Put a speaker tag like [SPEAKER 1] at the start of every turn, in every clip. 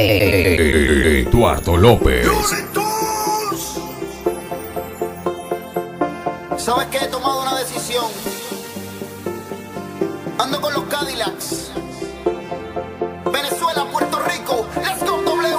[SPEAKER 1] Eduardo López.
[SPEAKER 2] ¿Sabes que He tomado una decisión. Ando con los Cadillacs. Venezuela, Puerto Rico. Let's go, W.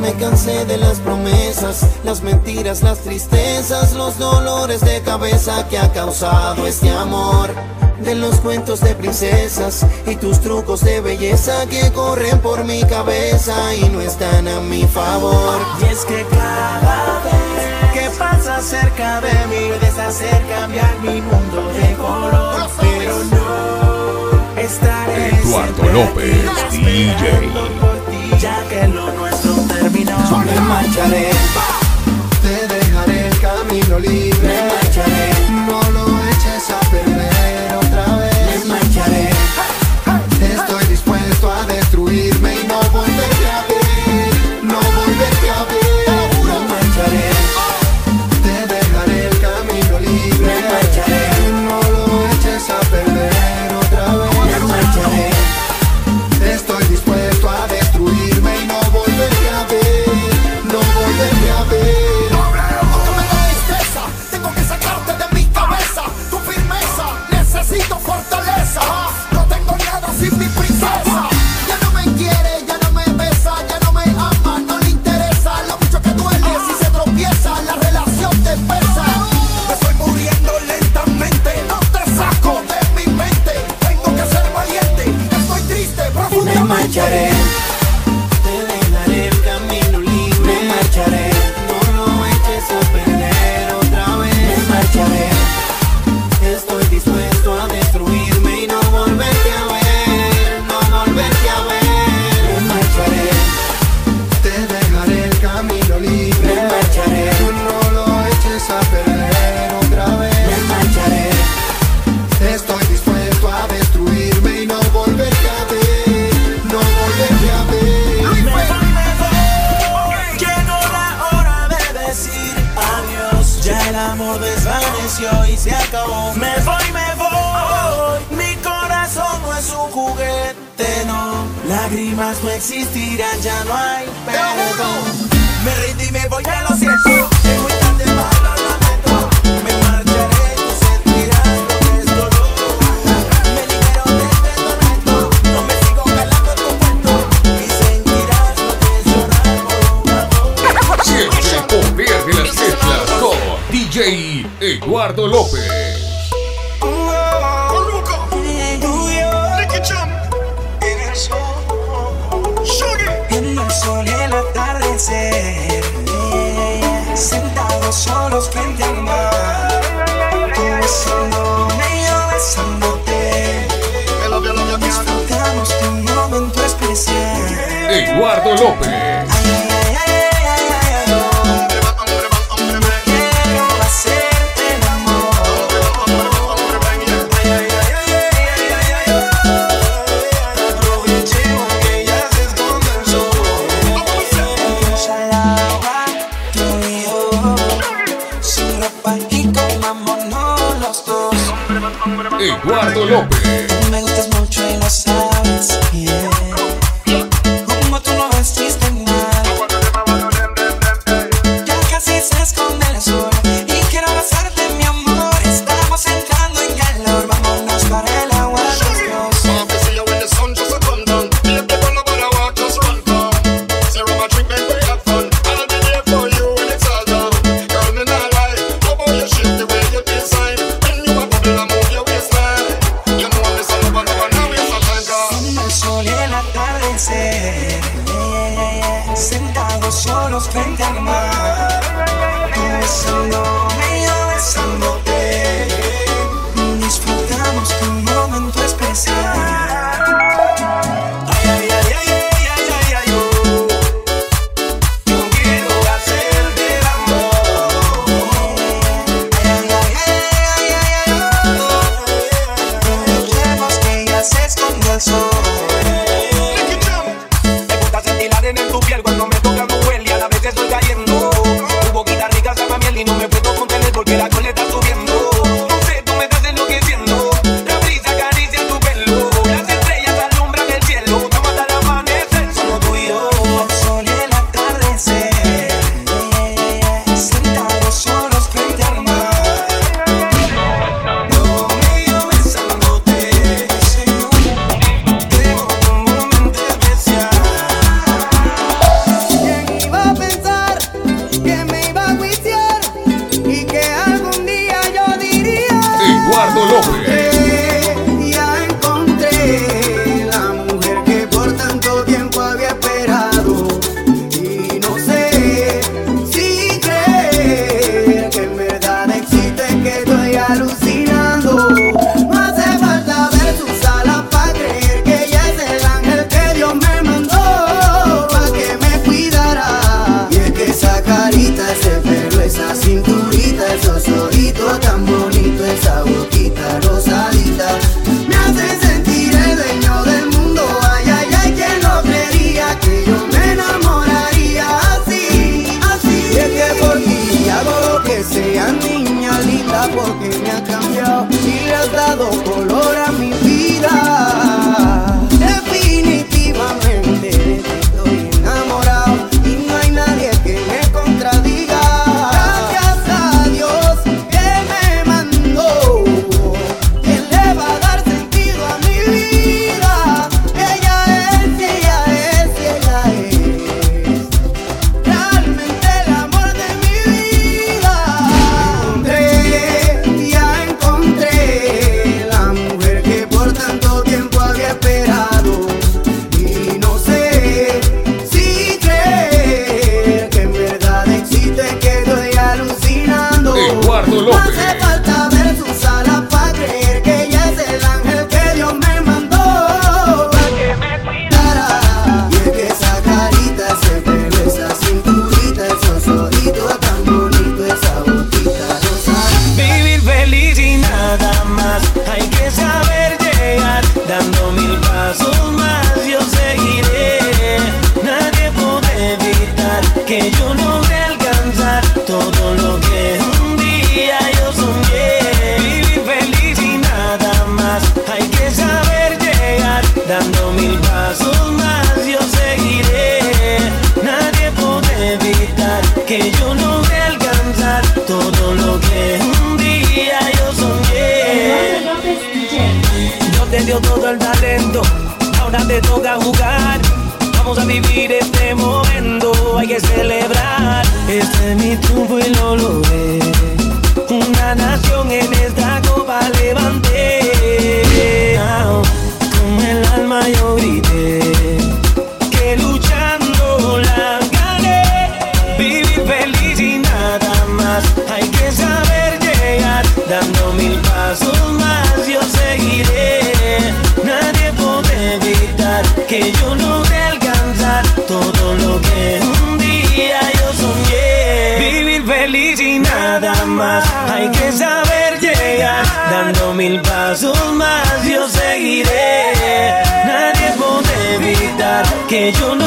[SPEAKER 2] Me cansé de las promesas, las mentiras, las tristezas, los dolores de cabeza que ha causado este amor de los cuentos de princesas y tus trucos de belleza que corren por mi cabeza y no están a mi favor.
[SPEAKER 3] Y es que cada vez que pasas cerca de mí puedes hacer cambiar mi mundo de color, pero no estaré
[SPEAKER 1] Eduardo López
[SPEAKER 3] aquí,
[SPEAKER 1] DJ.
[SPEAKER 3] Por ti, ya que lo nuestro terminó,
[SPEAKER 2] me marcharé, te dejaré el camino libre. el
[SPEAKER 3] amor desvaneció y se acabó. Me voy, me voy. Mi corazón no es un juguete, no. Lágrimas no existirán, ya no hay perdón. Me rendí, me voy, ya lo siento.
[SPEAKER 1] DJ Eduardo López.
[SPEAKER 3] En el sol el atardecer, sentados solos frente al mar, tú besándome y yo besándote, disfrutamos tu momento especial.
[SPEAKER 1] Eduardo López.
[SPEAKER 3] yeah ha cambiado y
[SPEAKER 4] le has dado color a
[SPEAKER 5] mi vida. te dio todo el talento, ahora te toca jugar. Vamos a vivir este momento, hay que celebrar. Este es mi triunfo y lo logré. Una nación en esta copa levanté. Con el alma yo grité. pasos más yo seguiré. Nadie podrá evitar que yo
[SPEAKER 1] no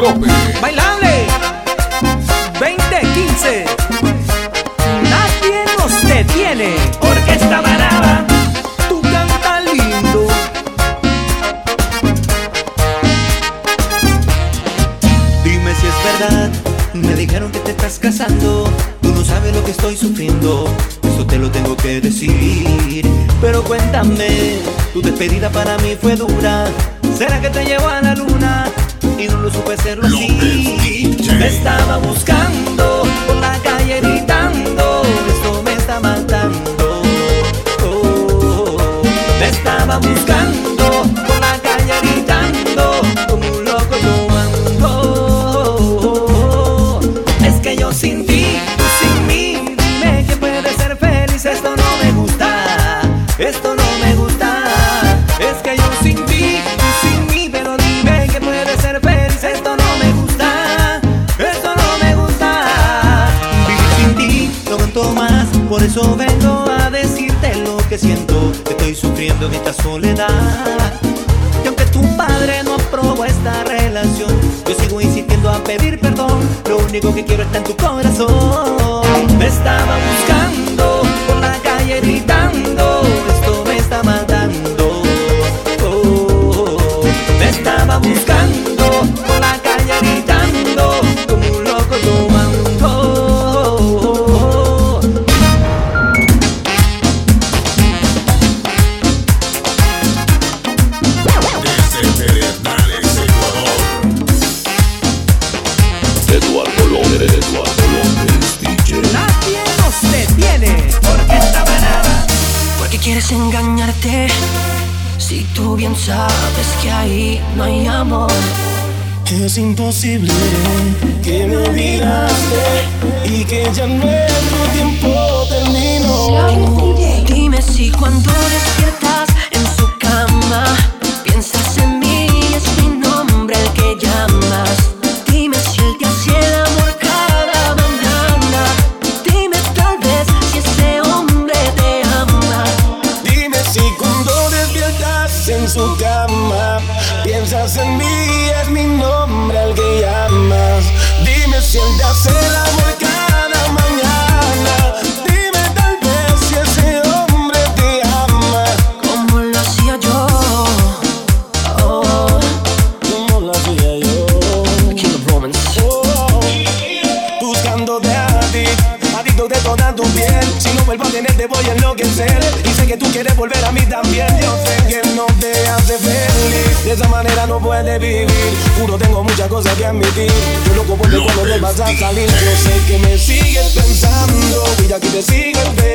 [SPEAKER 1] López.
[SPEAKER 6] Bailable 2015. Nadie nos detiene.
[SPEAKER 5] Orquesta Manaba.
[SPEAKER 6] Tú canta lindo.
[SPEAKER 7] Dime si es verdad. Me dijeron que te estás casando. Tú no sabes lo que estoy sufriendo. Eso te lo tengo que decir. Pero cuéntame, tu despedida para mí fue dura. ¿Será que te llevo a la luna? y no lo supe hacerlo así. Te estaba buscando por la callerita eso vengo a decirte lo que siento, que estoy sufriendo en esta soledad. Y aunque tu padre no aprobó esta relación, yo sigo insistiendo a pedir perdón, lo único que quiero está en tu corazón. Me estaba buscando
[SPEAKER 8] quieres engañarte si tú bien sabes que ahí no hay amor?
[SPEAKER 5] Es imposible que me olvidaste y que ya nuestro tiempo terminó.
[SPEAKER 8] Dime si cuando despiertas en su cama
[SPEAKER 9] contigo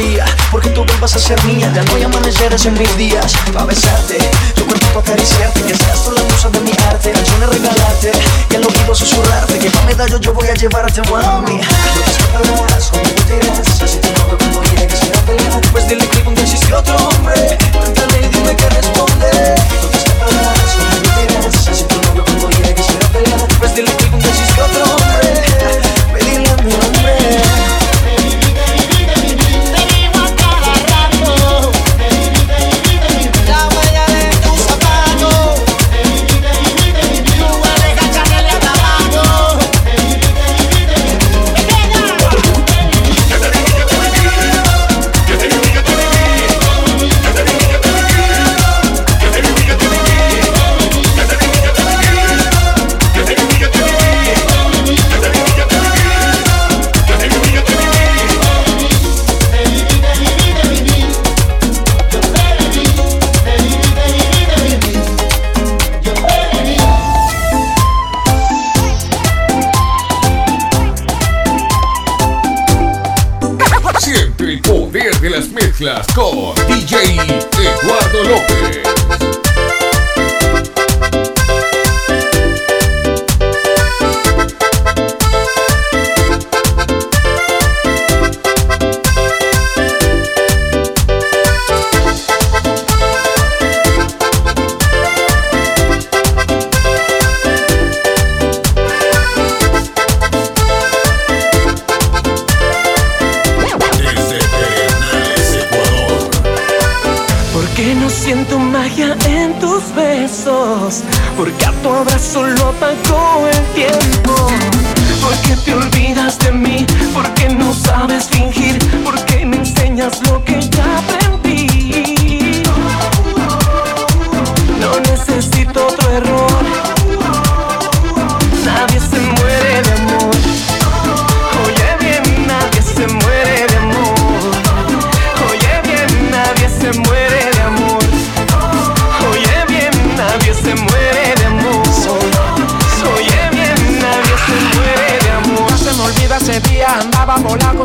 [SPEAKER 9] ¿Cuánto daría? Porque tú vuelvas a ser mía. Ya no hay amaneceres en mis días. Pa' besarte, tu cuerpo pa' acariciarte. Que seas tú la musa de mi arte. Canciones regalarte, y al oído susurrarte. Que pa' medallo yo voy a llevarte, mami. No te escaparás, conmigo te irás. Así te noto cuando llegues a pelear. Pues dile que nunca existe otro hombre. Cuéntale y dime que responde. No te te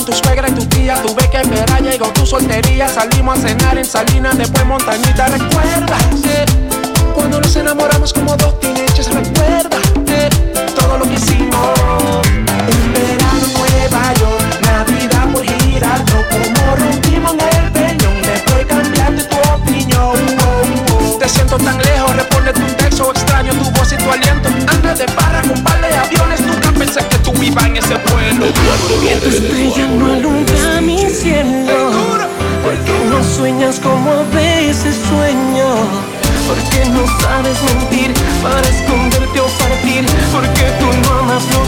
[SPEAKER 10] tu
[SPEAKER 11] suegra y tu tía. Tuve que esperar, llegó tu soltería. Salimos a cenar en Salinas, después Montañita. Recuerda, eh, cuando nos enamoramos como dos teenagers. Recuerda, eh, todo lo que hicimos. En verano Nueva York, Navidad por Girardot. Como rompimos en el peñón, después cambiaste tu opinión. Te siento tan lejos, respóndete un texto extraño, tu voz y tu aliento. Antes de barra con par de aviones, nunca pensé que ibas en ese.
[SPEAKER 12] Eduardo
[SPEAKER 9] Que tu estrella no alumbra mi cielo. Porque no sueñas como a veces sueño. Porque no sabes mentir para esconderte o partir. Porque tú no amas lo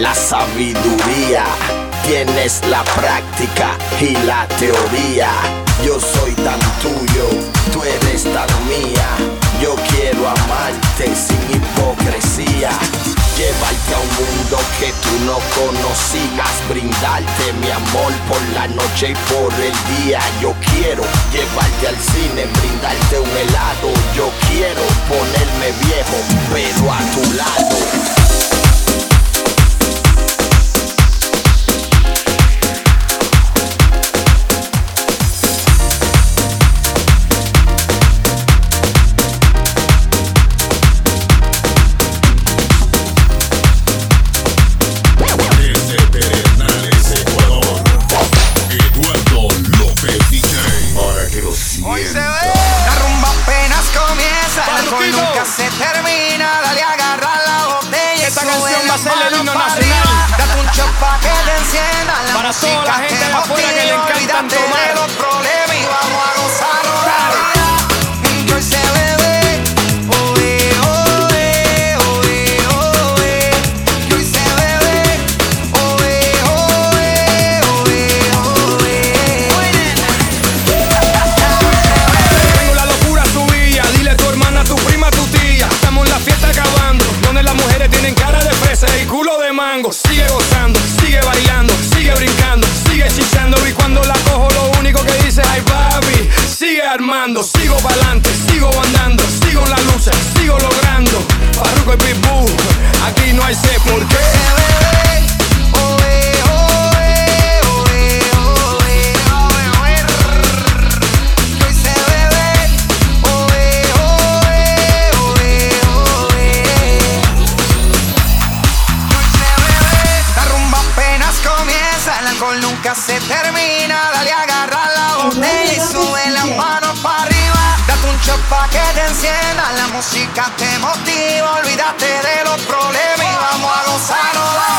[SPEAKER 13] la sabiduría. Tienes la práctica y la teoría. Yo soy tan tuyo, tú eres tan mía. Yo quiero amarte sin hipocresía. Llévate a un mundo que tú no conocías, brindarte mi amor por la noche y por el día. Yo quiero llevarte al cine, brindarte un helado. Yo quiero ponerme viejo, pero a tu lado.
[SPEAKER 5] música te motiva, olvídate de los problemas y vamos a gozar.